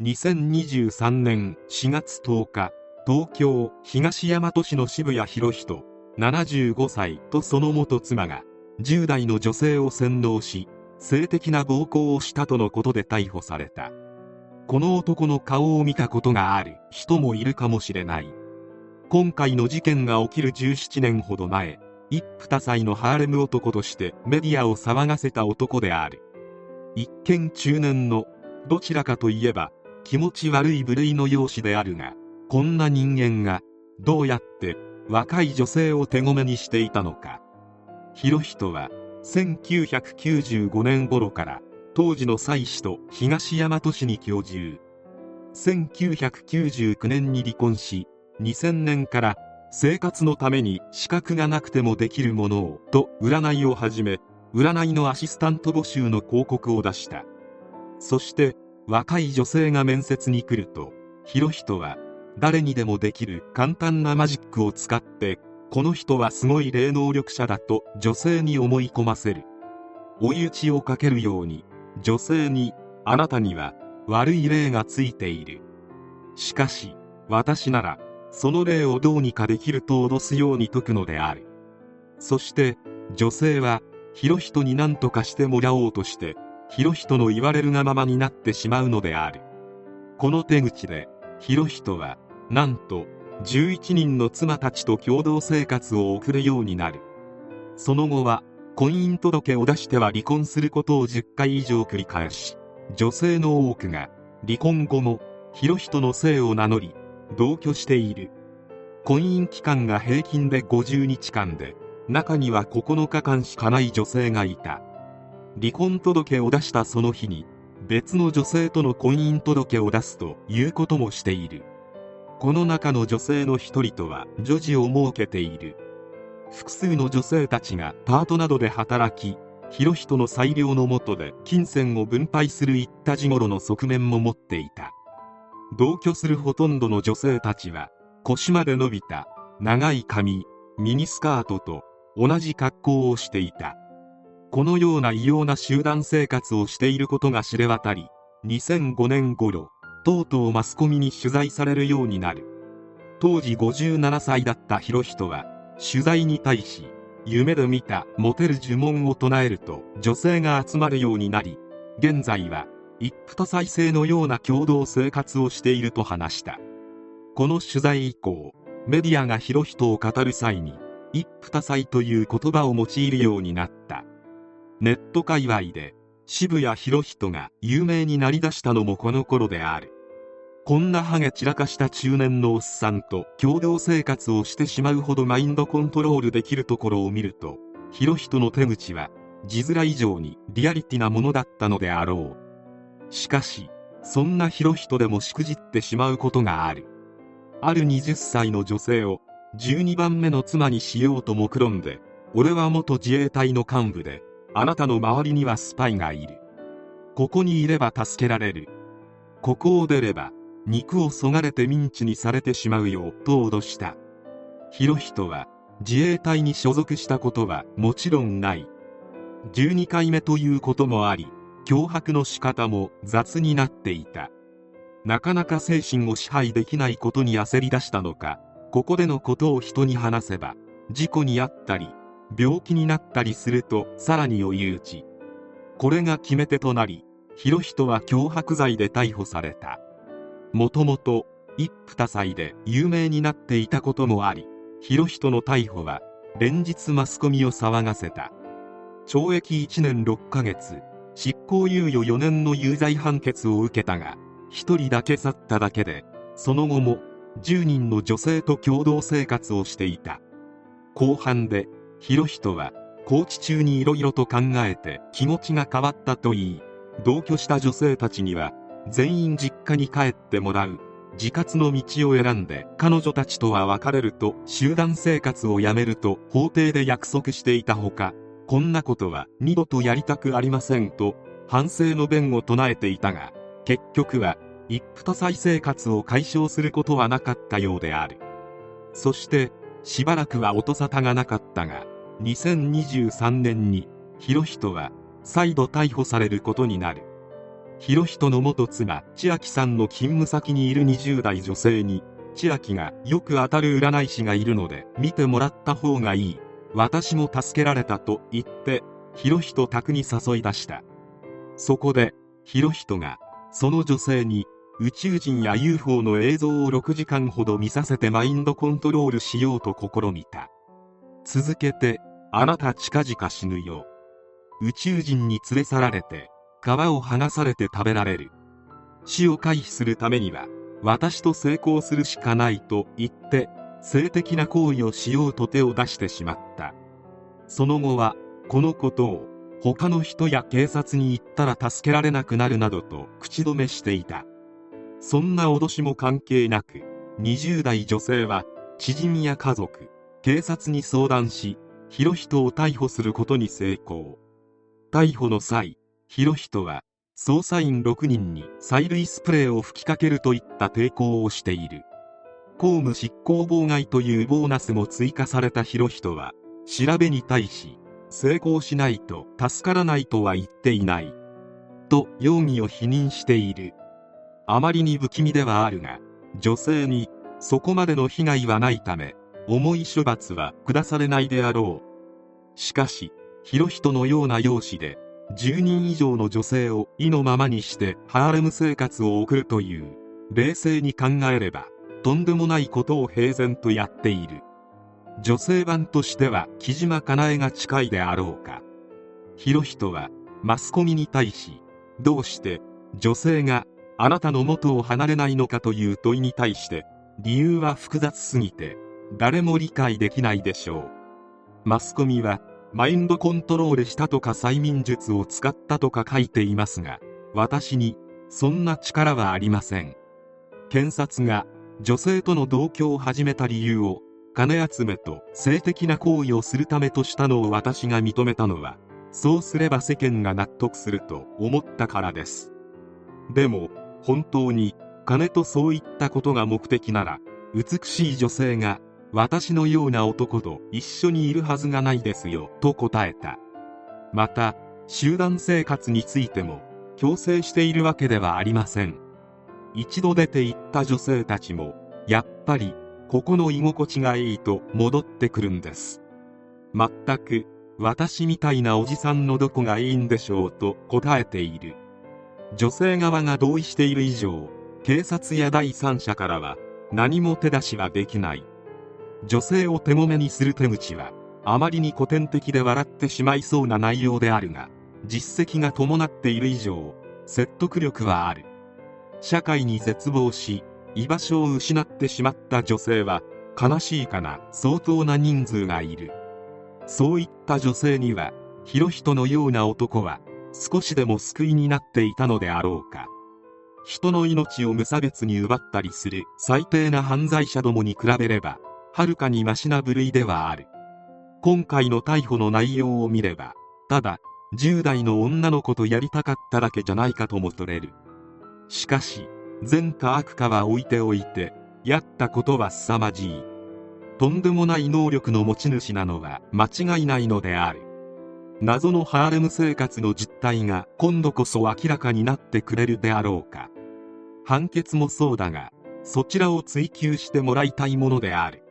2023年4月10日東京東大和市の渋谷博人75歳とその元妻が10代の女性を洗脳し性的な暴行をしたとのことで逮捕された。この男の顔を見たことがある人もいるかもしれない。今回の事件が起きる17年ほど前一夫多妻のハーレム男としてメディアを騒がせた男である。一見中年のどちらかといえば気持ち悪い部類の容姿であるがこんな人間がどうやって若い女性を手ごめにしていたのか。博人は1995年頃から当時の妻子と東大和市に居住。1999年に離婚し2000年から生活のために資格がなくてもできるものをと占いを始め占いのアシスタント募集の広告を出した。そして若い女性が面接に来ると博人は誰にでもできる簡単なマジックを使ってこの人はすごい霊能力者だと女性に思い込ませる。追い打ちをかけるように女性にあなたには悪い霊がついている。しかし私ならその霊をどうにかできると脅すように説くのである。そして女性は博人に何とかしてもらおうとして博人の言われるがままになってしまうのである。この手口で博人はなんと11人の妻たちと共同生活を送るようになる。その後は婚姻届を出しては離婚することを10回以上繰り返し女性の多くが離婚後も博人の姓を名乗り同居している。婚姻期間が平均で50日間で中には9日間しかない女性がいた。離婚届を出したその日に別の女性との婚姻届を出すということもしている。この中の女性の一人とは女児を設けている。複数の女性たちがパートなどで働き広人の裁量のもとで金銭を分配する一った時頃の側面も持っていた。同居するほとんどの女性たちは腰まで伸びた長い髪ミニスカートと同じ格好をしていた。このような異様な集団生活をしていることが知れ渡り2005年頃とうとうマスコミに取材されるようになる。当時57歳だった博人は取材に対し夢で見たモテる呪文を唱えると女性が集まるようになり現在は一夫多妻制のような共同生活をしていると話した。この取材以降メディアが博人を語る際に一夫多妻という言葉を用いるようになった。ネット界隈で渋谷博人が有名になりだしたのもこの頃である。こんなハゲ散らかした中年のおっさんと共同生活をしてしまうほどマインドコントロールできるところを見ると博人の手口は字面以上にリアリティなものだったのであろう。しかしそんな博人でもしくじってしまうことがある。ある20歳の女性を12番目の妻にしようと目論んで俺は元自衛隊の幹部であなたの周りにはスパイがいる。ここにいれば助けられる。ここを出れば肉をそがれてミンチにされてしまうよと脅した。博人は自衛隊に所属したことはもちろんない。12回目ということもあり脅迫の仕方も雑になっていた。なかなか精神を支配できないことに焦り出したのかここでのことを人に話せば事故に遭ったり病気になったりするとさらに追い打ちこれが決め手となり博人は脅迫罪で逮捕された。もともと一夫多妻で有名になっていたこともあり博人の逮捕は連日マスコミを騒がせた。懲役1年6ヶ月執行猶予4年の有罪判決を受けたが1人だけ去っただけでその後も10人の女性と共同生活をしていた。後半で博人は拘置中に色々と考えて気持ちが変わったといい。同居した女性たちには全員実家に帰ってもらう。自活の道を選んで彼女たちとは別れると集団生活をやめると法廷で約束していたほかこんなことは二度とやりたくありませんと反省の弁を唱えていたが結局は一夫多妻生活を解消することはなかったようである。そしてしばらくは音沙汰がなかったが2023年に博人は再度逮捕されることになる。博人の元妻千秋さんの勤務先にいる20代女性に千秋がよく当たる占い師がいるので見てもらった方がいい。私も助けられたと言って博人宅に誘い出した。そこで博人がその女性に宇宙人や UFO の映像を6時間ほど見させてマインドコントロールしようと試みた。続けてあなた近々死ぬよ宇宙人に連れ去られて皮を剥がされて食べられる。死を回避するためには私と成功するしかないと言って性的な行為をしようと手を出してしまった。その後はこのことを他の人や警察に言ったら助けられなくなるなどと口止めしていた。そんな脅しも関係なく20代女性は知人や家族警察に相談し博人を逮捕することに成功。逮捕の際博人は捜査員6人に催涙スプレーを吹きかけるといった抵抗をしている。公務執行妨害というボーナスも追加された博人は調べに対し成功しないと助からないとは言っていない。と容疑を否認している。あまりに不気味ではあるが女性にそこまでの被害はないため重い処罰は下されないであろう。しかし博人のような容姿で10人以上の女性を意のままにしてハーレム生活を送るという冷静に考えればとんでもないことを平然とやっている。女性版としては木島かなえが近いであろうか。博人はマスコミに対しどうして女性があなたの元を離れないのかという問いに対して理由は複雑すぎて誰も理解できないでしょう。マスコミはマインドコントロールしたとか催眠術を使ったとか書いていますが私にそんな力はありません。検察が女性との同居を始めた理由を金集めと性的な行為をするためとしたのを私が認めたのはそうすれば世間が納得すると思ったからです。でも本当に金とそういったことが目的なら美しい女性が私のような男と一緒にいるはずがないですよと答えた。また集団生活についても強制しているわけではありません。一度出て行った女性たちもやっぱりここの居心地がいいと戻ってくるんです。全く私みたいなおじさんのどこがいいんでしょうと答えている。女性側が同意している以上警察や第三者からは何も手出しはできない。女性を手もめにする手口はあまりに古典的で笑ってしまいそうな内容であるが実績が伴っている以上説得力はある。社会に絶望し居場所を失ってしまった女性は悲しいかな相当な人数がいる。そういった女性には博人のような男は少しでも救いになっていたのであろうか。人の命を無差別に奪ったりする最低な犯罪者どもに比べればはるかにマシな部類ではある。今回の逮捕の内容を見ればただ10代の女の子とやりたかっただけじゃないかとも取れる。しかし善か悪かは置いておいてやったことは凄まじい。とんでもない能力の持ち主なのは間違いないのである。謎のハーレム生活の実態が今度こそ明らかになってくれるであろうか。判決もそうだがそちらを追求してもらいたいものである。